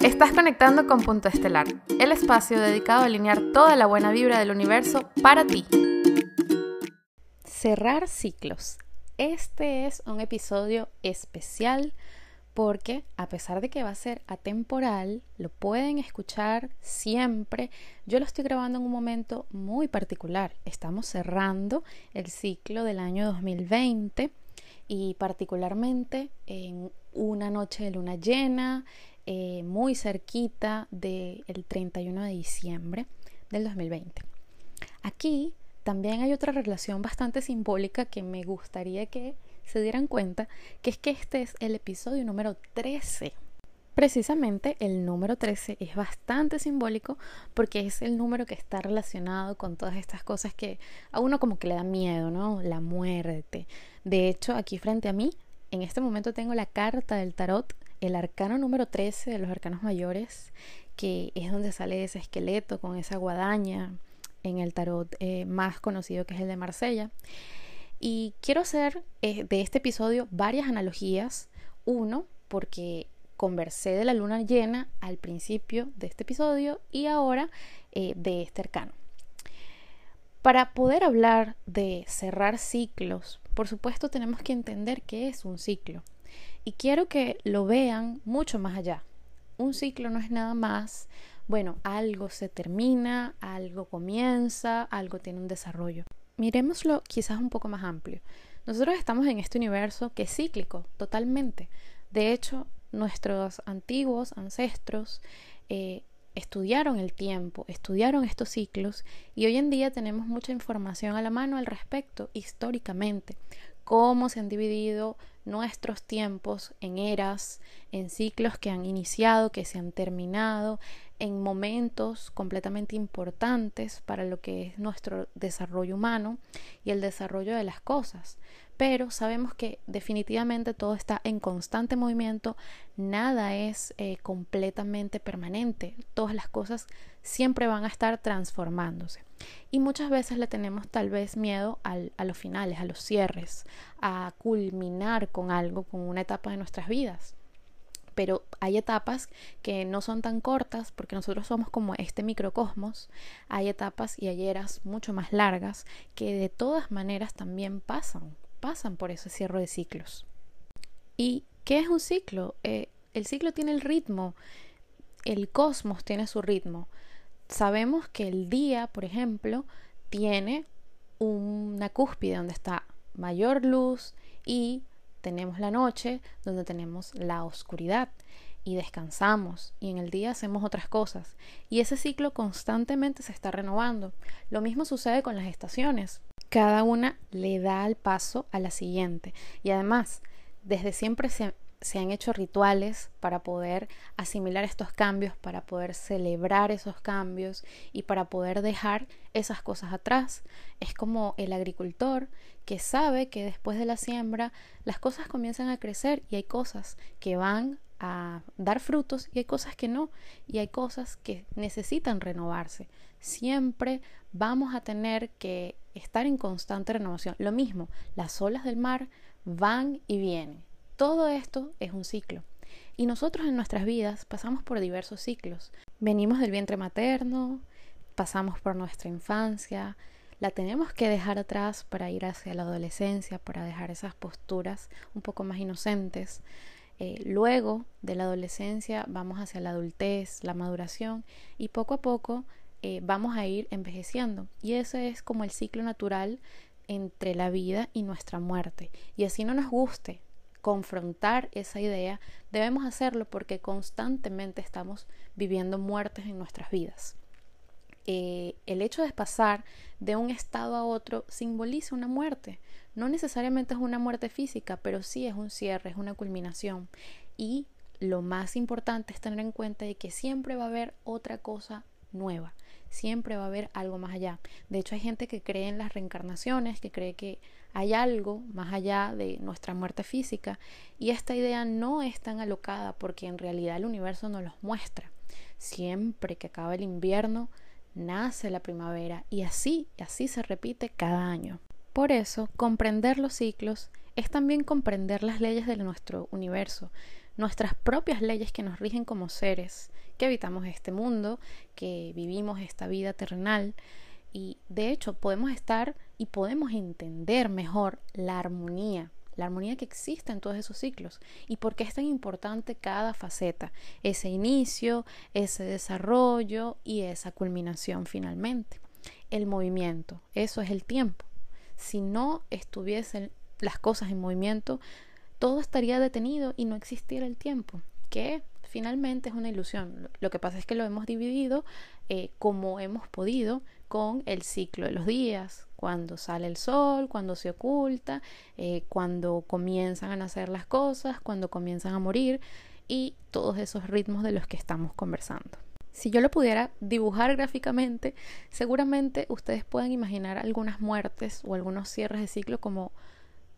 Estás conectando con Punto Estelar, el espacio dedicado a alinear toda la buena vibra del universo para ti. Cerrar ciclos. Este es un episodio especial porque a pesar de que va a ser atemporal, lo pueden escuchar siempre. Yo lo estoy grabando en un momento muy particular. Estamos cerrando el ciclo del año 2020 y particularmente en una noche de luna llena, eh, muy cerquita del 31 de diciembre del 2020. Aquí también hay otra relación bastante simbólica que me gustaría que se dieran cuenta, que es que este es el episodio número 13. Precisamente el número 13 es bastante simbólico porque es el número que está relacionado con todas estas cosas que a uno como que le da miedo, ¿no? La muerte. De hecho, aquí frente a mí, en este momento tengo la carta del tarot el arcano número 13 de los arcanos mayores, que es donde sale ese esqueleto con esa guadaña en el tarot eh, más conocido que es el de Marsella. Y quiero hacer eh, de este episodio varias analogías. Uno, porque conversé de la luna llena al principio de este episodio y ahora eh, de este arcano. Para poder hablar de cerrar ciclos, por supuesto tenemos que entender qué es un ciclo. Y quiero que lo vean mucho más allá. Un ciclo no es nada más, bueno, algo se termina, algo comienza, algo tiene un desarrollo. Miremoslo quizás un poco más amplio. Nosotros estamos en este universo que es cíclico, totalmente. De hecho, nuestros antiguos ancestros eh, estudiaron el tiempo, estudiaron estos ciclos y hoy en día tenemos mucha información a la mano al respecto históricamente, cómo se han dividido nuestros tiempos en eras, en ciclos que han iniciado, que se han terminado, en momentos completamente importantes para lo que es nuestro desarrollo humano y el desarrollo de las cosas. Pero sabemos que definitivamente todo está en constante movimiento, nada es eh, completamente permanente, todas las cosas siempre van a estar transformándose. Y muchas veces le tenemos tal vez miedo a los finales, a los cierres, a culminar con algo, con una etapa de nuestras vidas. Pero hay etapas que no son tan cortas porque nosotros somos como este microcosmos. Hay etapas y hay eras mucho más largas que de todas maneras también pasan, pasan por ese cierre de ciclos. ¿Y qué es un ciclo? Eh, el ciclo tiene el ritmo, el cosmos tiene su ritmo sabemos que el día, por ejemplo, tiene una cúspide donde está mayor luz y tenemos la noche donde tenemos la oscuridad y descansamos y en el día hacemos otras cosas y ese ciclo constantemente se está renovando. Lo mismo sucede con las estaciones. Cada una le da el paso a la siguiente y además desde siempre se se han hecho rituales para poder asimilar estos cambios, para poder celebrar esos cambios y para poder dejar esas cosas atrás. Es como el agricultor que sabe que después de la siembra las cosas comienzan a crecer y hay cosas que van a dar frutos y hay cosas que no y hay cosas que necesitan renovarse. Siempre vamos a tener que estar en constante renovación. Lo mismo, las olas del mar van y vienen todo esto es un ciclo. Y nosotros en nuestras vidas pasamos por diversos ciclos. Venimos del vientre materno, pasamos por nuestra infancia, la tenemos que dejar atrás para ir hacia la adolescencia, para dejar esas posturas un poco más inocentes. Eh, luego de la adolescencia vamos hacia la adultez, la maduración y poco a poco eh, vamos a ir envejeciendo. Y ese es como el ciclo natural entre la vida y nuestra muerte. Y así no nos guste, confrontar esa idea, debemos hacerlo porque constantemente estamos viviendo muertes en nuestras vidas. Eh, el hecho de pasar de un estado a otro simboliza una muerte. No necesariamente es una muerte física, pero sí es un cierre, es una culminación. Y lo más importante es tener en cuenta de que siempre va a haber otra cosa nueva, siempre va a haber algo más allá. De hecho, hay gente que cree en las reencarnaciones, que cree que hay algo más allá de nuestra muerte física y esta idea no es tan alocada porque en realidad el universo nos los muestra. Siempre que acaba el invierno, nace la primavera y así, así se repite cada año. Por eso, comprender los ciclos es también comprender las leyes de nuestro universo. nuestras propias leyes que nos rigen como seres, que habitamos este mundo, que vivimos esta vida terrenal. Y de hecho podemos estar y podemos entender mejor la armonía, la armonía que existe en todos esos ciclos y por qué es tan importante cada faceta, ese inicio, ese desarrollo y esa culminación finalmente. El movimiento, eso es el tiempo. Si no estuviesen las cosas en movimiento, todo estaría detenido y no existiera el tiempo, que finalmente es una ilusión. Lo que pasa es que lo hemos dividido eh, como hemos podido con el ciclo de los días, cuando sale el sol, cuando se oculta, eh, cuando comienzan a nacer las cosas, cuando comienzan a morir y todos esos ritmos de los que estamos conversando. Si yo lo pudiera dibujar gráficamente, seguramente ustedes pueden imaginar algunas muertes o algunos cierres de ciclo como,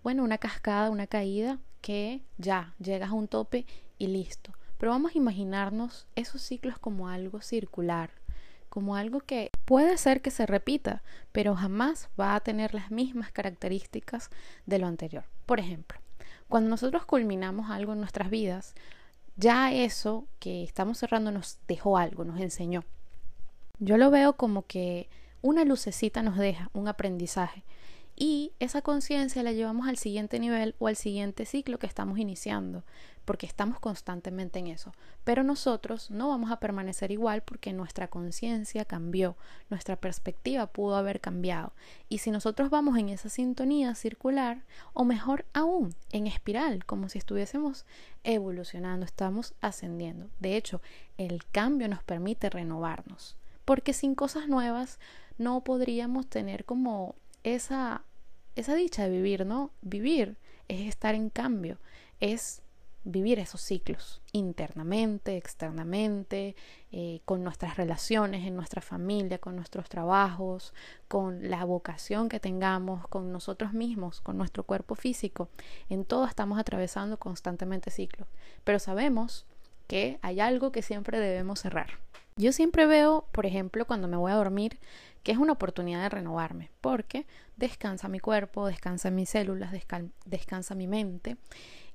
bueno, una cascada, una caída que ya llegas a un tope y listo. Pero vamos a imaginarnos esos ciclos como algo circular, como algo que puede ser que se repita, pero jamás va a tener las mismas características de lo anterior. Por ejemplo, cuando nosotros culminamos algo en nuestras vidas, ya eso que estamos cerrando nos dejó algo, nos enseñó. Yo lo veo como que una lucecita nos deja un aprendizaje y esa conciencia la llevamos al siguiente nivel o al siguiente ciclo que estamos iniciando, porque estamos constantemente en eso. Pero nosotros no vamos a permanecer igual porque nuestra conciencia cambió, nuestra perspectiva pudo haber cambiado. Y si nosotros vamos en esa sintonía circular, o mejor aún, en espiral, como si estuviésemos evolucionando, estamos ascendiendo. De hecho, el cambio nos permite renovarnos, porque sin cosas nuevas no podríamos tener como esa esa dicha de vivir, ¿no? Vivir es estar en cambio, es vivir esos ciclos internamente, externamente, eh, con nuestras relaciones, en nuestra familia, con nuestros trabajos, con la vocación que tengamos, con nosotros mismos, con nuestro cuerpo físico. En todo estamos atravesando constantemente ciclos, pero sabemos que hay algo que siempre debemos cerrar. Yo siempre veo, por ejemplo, cuando me voy a dormir, que es una oportunidad de renovarme, porque descansa mi cuerpo, descansa mis células, descansa mi mente,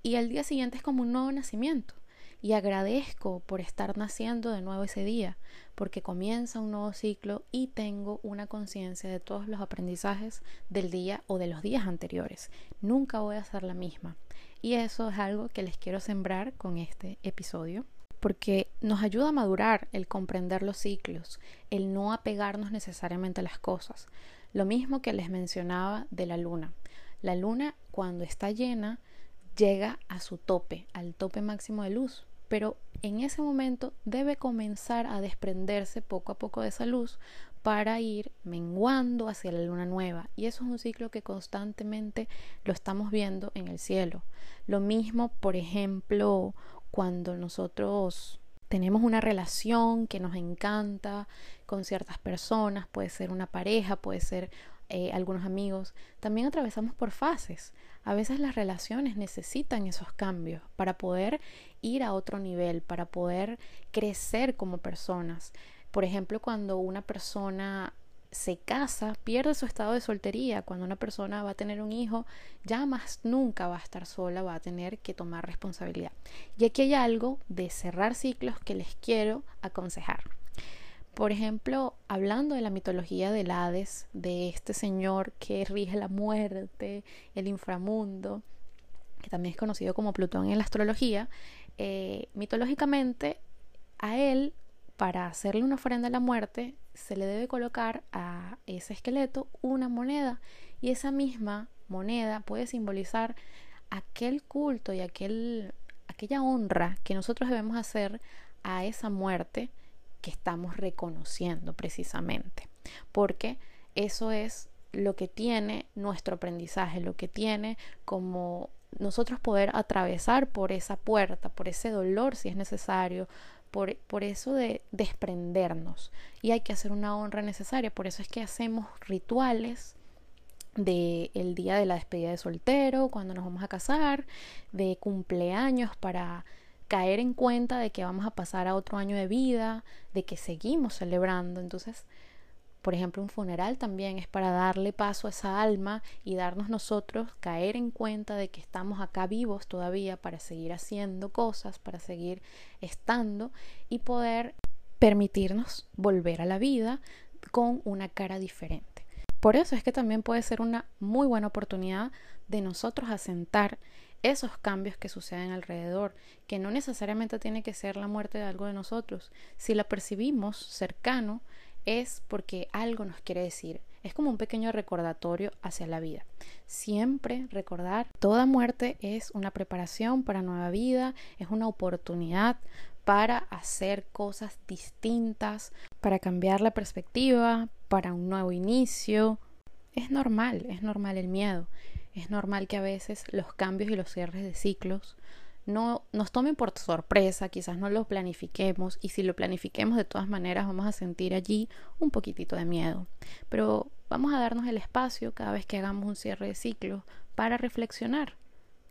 y el día siguiente es como un nuevo nacimiento. Y agradezco por estar naciendo de nuevo ese día, porque comienza un nuevo ciclo y tengo una conciencia de todos los aprendizajes del día o de los días anteriores. Nunca voy a ser la misma. Y eso es algo que les quiero sembrar con este episodio porque nos ayuda a madurar el comprender los ciclos, el no apegarnos necesariamente a las cosas. Lo mismo que les mencionaba de la luna. La luna cuando está llena llega a su tope, al tope máximo de luz, pero en ese momento debe comenzar a desprenderse poco a poco de esa luz para ir menguando hacia la luna nueva. Y eso es un ciclo que constantemente lo estamos viendo en el cielo. Lo mismo, por ejemplo, cuando nosotros tenemos una relación que nos encanta con ciertas personas, puede ser una pareja, puede ser eh, algunos amigos, también atravesamos por fases. A veces las relaciones necesitan esos cambios para poder ir a otro nivel, para poder crecer como personas. Por ejemplo, cuando una persona se casa, pierde su estado de soltería. Cuando una persona va a tener un hijo, ya más nunca va a estar sola, va a tener que tomar responsabilidad. Y aquí hay algo de cerrar ciclos que les quiero aconsejar. Por ejemplo, hablando de la mitología del Hades, de este señor que rige la muerte, el inframundo, que también es conocido como Plutón en la astrología, eh, mitológicamente a él para hacerle una ofrenda a la muerte, se le debe colocar a ese esqueleto una moneda y esa misma moneda puede simbolizar aquel culto y aquel, aquella honra que nosotros debemos hacer a esa muerte que estamos reconociendo precisamente. Porque eso es lo que tiene nuestro aprendizaje, lo que tiene como nosotros poder atravesar por esa puerta, por ese dolor si es necesario, por, eso de desprendernos. Y hay que hacer una honra necesaria. Por eso es que hacemos rituales del el día de la despedida de soltero, cuando nos vamos a casar, de cumpleaños para caer en cuenta de que vamos a pasar a otro año de vida, de que seguimos celebrando. Entonces, Por ejemplo, un funeral también es para darle paso a esa alma y darnos nosotros caer en cuenta de que estamos acá vivos todavía para seguir haciendo cosas, para seguir estando y poder permitirnos volver a la vida con una cara diferente. Por eso es que también puede ser una muy buena oportunidad de nosotros asentar esos cambios que suceden alrededor, que no necesariamente tiene que ser la muerte de algo de nosotros. Si la percibimos cercano, es porque algo nos quiere decir. Es como un pequeño recordatorio hacia la vida. Siempre recordar, toda muerte es una preparación para nueva vida, es una oportunidad para hacer cosas distintas, para cambiar la perspectiva, para un nuevo inicio. Es normal, es normal el miedo. Es normal que a veces los cambios y los cierres de ciclos no nos tomen por sorpresa, quizás no los planifiquemos y si lo planifiquemos de todas maneras vamos a sentir allí un poquitito de miedo. Pero vamos a darnos el espacio cada vez que hagamos un cierre de ciclo para reflexionar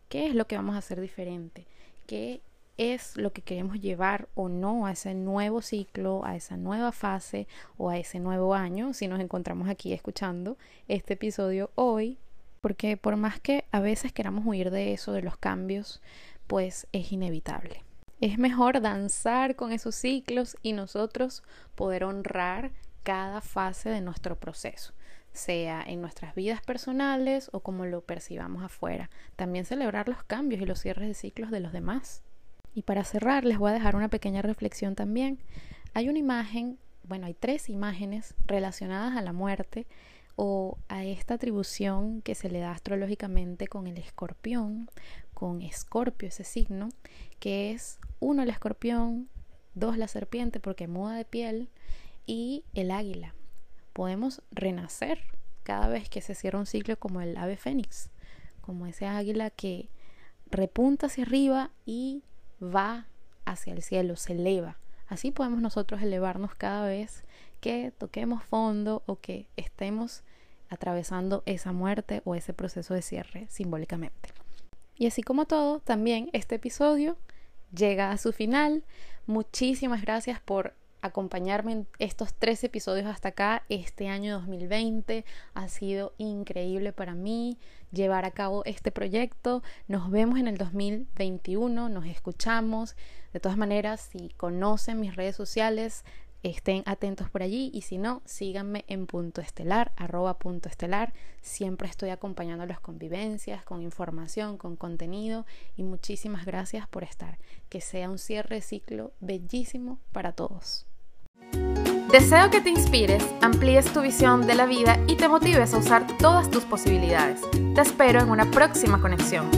qué es lo que vamos a hacer diferente, qué es lo que queremos llevar o no a ese nuevo ciclo, a esa nueva fase o a ese nuevo año, si nos encontramos aquí escuchando este episodio hoy porque por más que a veces queramos huir de eso, de los cambios, pues es inevitable. Es mejor danzar con esos ciclos y nosotros poder honrar cada fase de nuestro proceso, sea en nuestras vidas personales o como lo percibamos afuera. También celebrar los cambios y los cierres de ciclos de los demás. Y para cerrar, les voy a dejar una pequeña reflexión también. Hay una imagen, bueno, hay tres imágenes relacionadas a la muerte o a esta atribución que se le da astrológicamente con el escorpión, con escorpio ese signo, que es uno el escorpión, dos la serpiente porque muda de piel y el águila. Podemos renacer cada vez que se cierra un ciclo como el ave fénix, como ese águila que repunta hacia arriba y va hacia el cielo, se eleva. Así podemos nosotros elevarnos cada vez que toquemos fondo o que estemos atravesando esa muerte o ese proceso de cierre simbólicamente. Y así como todo, también este episodio llega a su final. Muchísimas gracias por acompañarme en estos tres episodios hasta acá. Este año 2020 ha sido increíble para mí llevar a cabo este proyecto. Nos vemos en el 2021, nos escuchamos. De todas maneras, si conocen mis redes sociales, estén atentos por allí y si no, síganme en punto estelar, arroba punto estelar. Siempre estoy acompañando las convivencias, con información, con contenido y muchísimas gracias por estar. Que sea un cierre de ciclo bellísimo para todos. Deseo que te inspires, amplíes tu visión de la vida y te motives a usar todas tus posibilidades. Te espero en una próxima conexión.